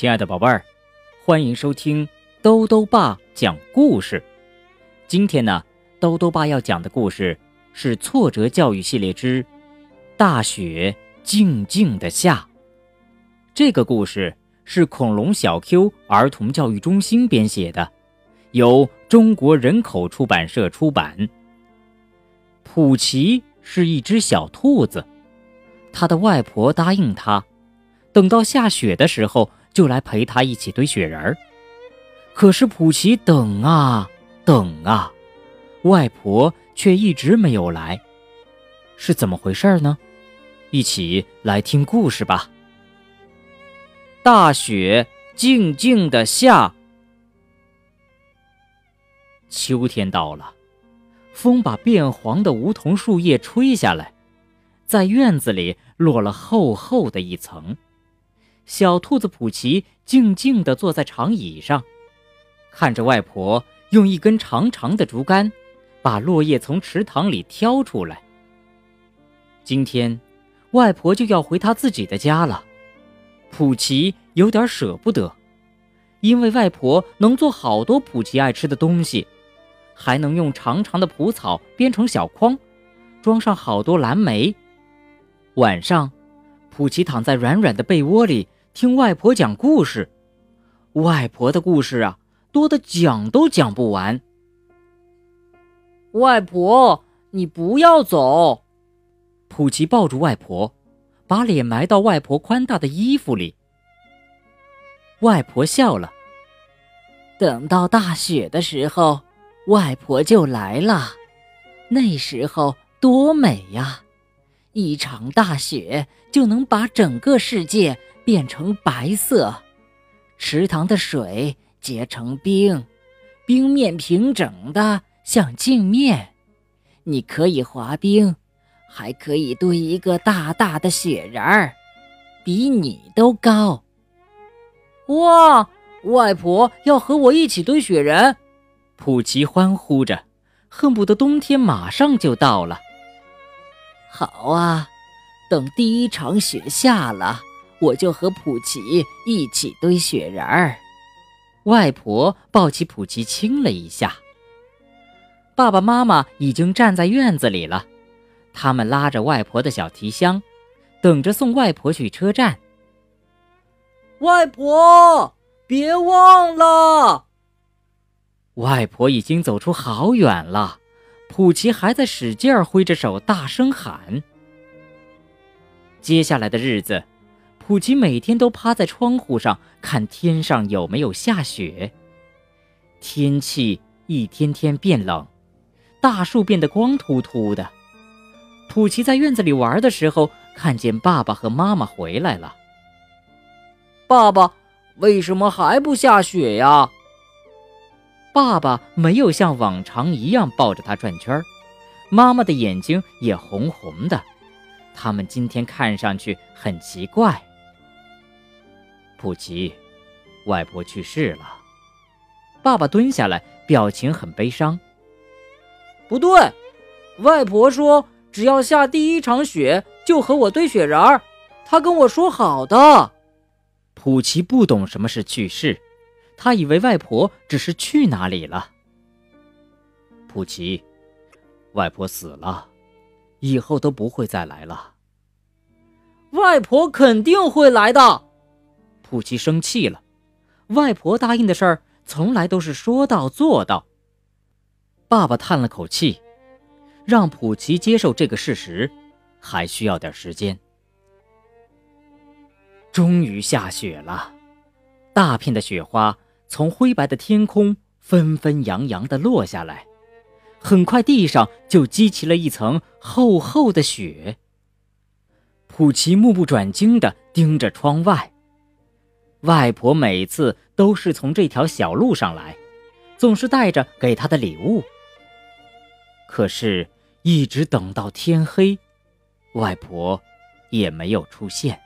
亲爱的宝贝儿，欢迎收听兜兜爸讲故事。今天呢，兜兜爸要讲的故事是《挫折教育系列之大雪静静的下》。这个故事是恐龙小 Q 儿童教育中心编写的，由中国人口出版社出版。普奇是一只小兔子，他的外婆答应他，等到下雪的时候。就来陪他一起堆雪人儿，可是普奇等啊等啊，外婆却一直没有来，是怎么回事呢？一起来听故事吧。大雪静静的下，秋天到了，风把变黄的梧桐树叶吹下来，在院子里落了厚厚的一层。小兔子普奇静静地坐在长椅上，看着外婆用一根长长的竹竿把落叶从池塘里挑出来。今天，外婆就要回她自己的家了，普奇有点舍不得，因为外婆能做好多普奇爱吃的东西，还能用长长的蒲草编成小筐，装上好多蓝莓。晚上，普奇躺在软软的被窝里。听外婆讲故事，外婆的故事啊，多的讲都讲不完。外婆，你不要走！普奇抱住外婆，把脸埋到外婆宽大的衣服里。外婆笑了。等到大雪的时候，外婆就来了，那时候多美呀！一场大雪就能把整个世界。变成白色，池塘的水结成冰，冰面平整的像镜面。你可以滑冰，还可以堆一个大大的雪人儿，比你都高。哇！外婆要和我一起堆雪人，普奇欢呼着，恨不得冬天马上就到了。好啊，等第一场雪下了。我就和普奇一起堆雪人儿。外婆抱起普奇亲了一下。爸爸妈妈已经站在院子里了，他们拉着外婆的小提箱，等着送外婆去车站。外婆，别忘了！外婆已经走出好远了，普奇还在使劲挥着手，大声喊。接下来的日子。普奇每天都趴在窗户上看天上有没有下雪。天气一天天变冷，大树变得光秃秃的。普奇在院子里玩的时候，看见爸爸和妈妈回来了。爸爸，为什么还不下雪呀？爸爸没有像往常一样抱着他转圈妈妈的眼睛也红红的，他们今天看上去很奇怪。普奇，外婆去世了。爸爸蹲下来，表情很悲伤。不对，外婆说只要下第一场雪就和我堆雪人儿，她跟我说好的。普奇不懂什么是去世，他以为外婆只是去哪里了。普奇，外婆死了，以后都不会再来了。外婆肯定会来的。普奇生气了，外婆答应的事儿从来都是说到做到。爸爸叹了口气，让普奇接受这个事实，还需要点时间。终于下雪了，大片的雪花从灰白的天空纷纷扬扬地落下来，很快地上就积起了一层厚厚的雪。普奇目不转睛地盯着窗外。外婆每次都是从这条小路上来，总是带着给她的礼物。可是，一直等到天黑，外婆也没有出现。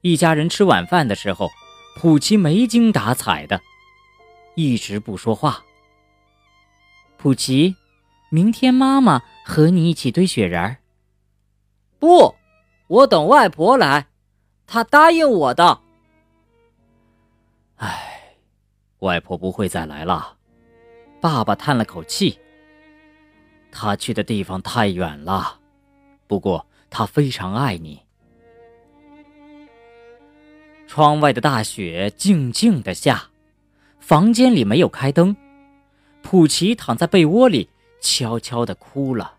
一家人吃晚饭的时候，普奇没精打采的，一直不说话。普奇，明天妈妈和你一起堆雪人儿。不，我等外婆来。他答应我的。唉，外婆不会再来了。爸爸叹了口气。他去的地方太远了，不过他非常爱你。窗外的大雪静静的下，房间里没有开灯，普奇躺在被窝里悄悄的哭了。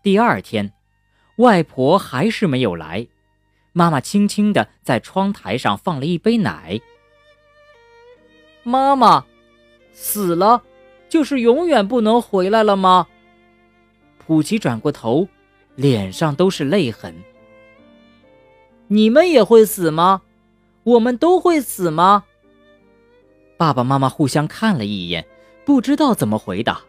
第二天，外婆还是没有来，妈妈轻轻的在窗台上放了一杯奶。妈妈死了。就是永远不能回来了吗？普奇转过头，脸上都是泪痕。你们也会死吗？我们都会死吗？爸爸妈妈互相看了一眼，不知道怎么回答。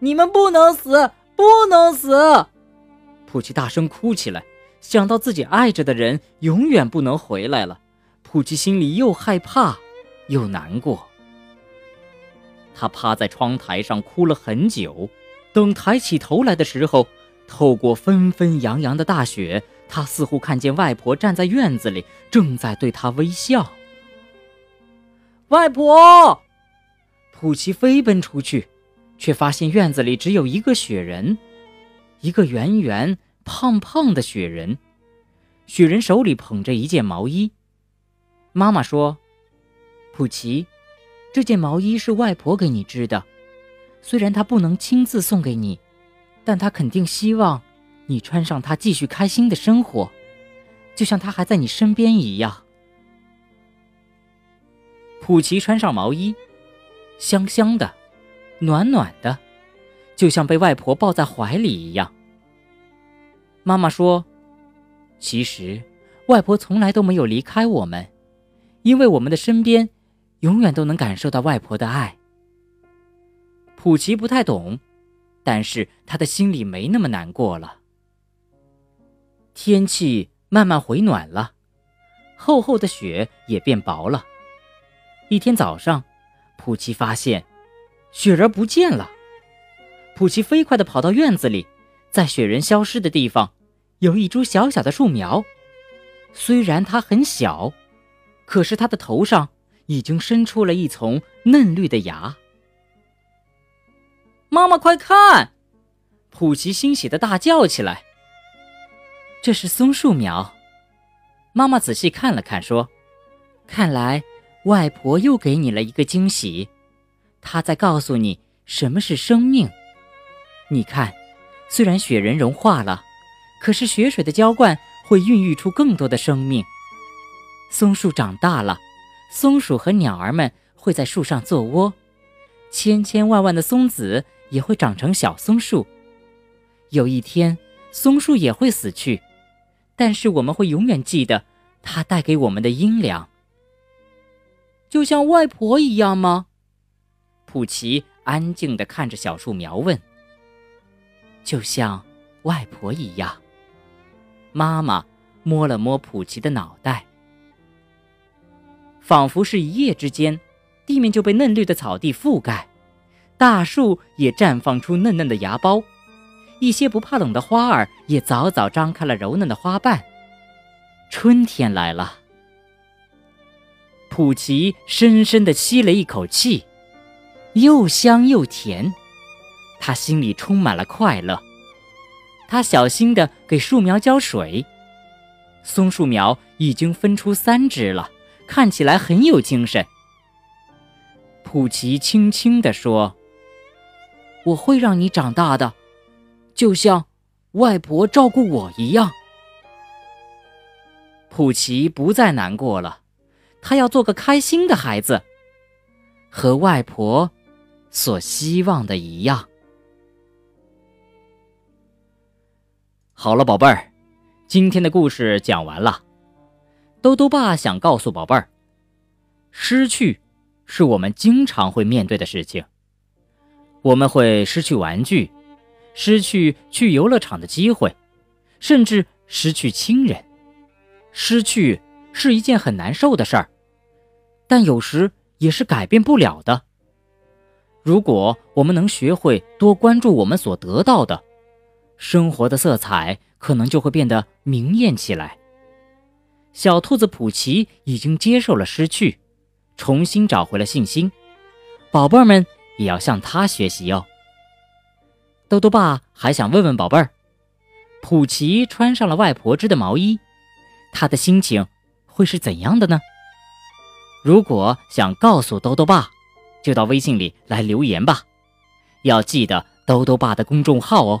你们不能死，不能死！普奇大声哭起来，想到自己爱着的人永远不能回来了，普奇心里又害怕又难过。他趴在窗台上哭了很久，等抬起头来的时候，透过纷纷扬扬的大雪，他似乎看见外婆站在院子里，正在对他微笑。外婆，普奇飞奔出去，却发现院子里只有一个雪人，一个圆圆胖胖的雪人。雪人手里捧着一件毛衣。妈妈说：“普奇。”这件毛衣是外婆给你织的，虽然她不能亲自送给你，但她肯定希望你穿上它继续开心的生活，就像她还在你身边一样。普奇穿上毛衣，香香的，暖暖的，就像被外婆抱在怀里一样。妈妈说：“其实，外婆从来都没有离开我们，因为我们的身边。”永远都能感受到外婆的爱。普奇不太懂，但是他的心里没那么难过了。天气慢慢回暖了，厚厚的雪也变薄了。一天早上，普奇发现雪人不见了。普奇飞快地跑到院子里，在雪人消失的地方，有一株小小的树苗。虽然它很小，可是它的头上。已经伸出了一丛嫩绿的芽。妈妈，快看！普奇欣喜的大叫起来。这是松树苗。妈妈仔细看了看，说：“看来外婆又给你了一个惊喜，她在告诉你什么是生命。你看，虽然雪人融化了，可是雪水的浇灌会孕育出更多的生命。松树长大了。”松鼠和鸟儿们会在树上做窝，千千万万的松子也会长成小松树。有一天，松树也会死去，但是我们会永远记得它带给我们的阴凉。就像外婆一样吗？普奇安静地看着小树苗问。就像外婆一样。妈妈摸了摸普奇的脑袋。仿佛是一夜之间，地面就被嫩绿的草地覆盖，大树也绽放出嫩嫩的芽苞，一些不怕冷的花儿也早早张开了柔嫩的花瓣。春天来了，普奇深深地吸了一口气，又香又甜，他心里充满了快乐。他小心地给树苗浇水，松树苗已经分出三只了。看起来很有精神。普奇轻轻地说：“我会让你长大的，就像外婆照顾我一样。”普奇不再难过了，他要做个开心的孩子，和外婆所希望的一样。好了，宝贝儿，今天的故事讲完了。兜兜爸想告诉宝贝儿，失去是我们经常会面对的事情。我们会失去玩具，失去去游乐场的机会，甚至失去亲人。失去是一件很难受的事儿，但有时也是改变不了的。如果我们能学会多关注我们所得到的，生活的色彩可能就会变得明艳起来。小兔子普奇已经接受了失去，重新找回了信心。宝贝儿们也要向他学习哦。豆豆爸还想问问宝贝儿，普奇穿上了外婆织的毛衣，他的心情会是怎样的呢？如果想告诉豆豆爸，就到微信里来留言吧。要记得豆豆爸的公众号哦，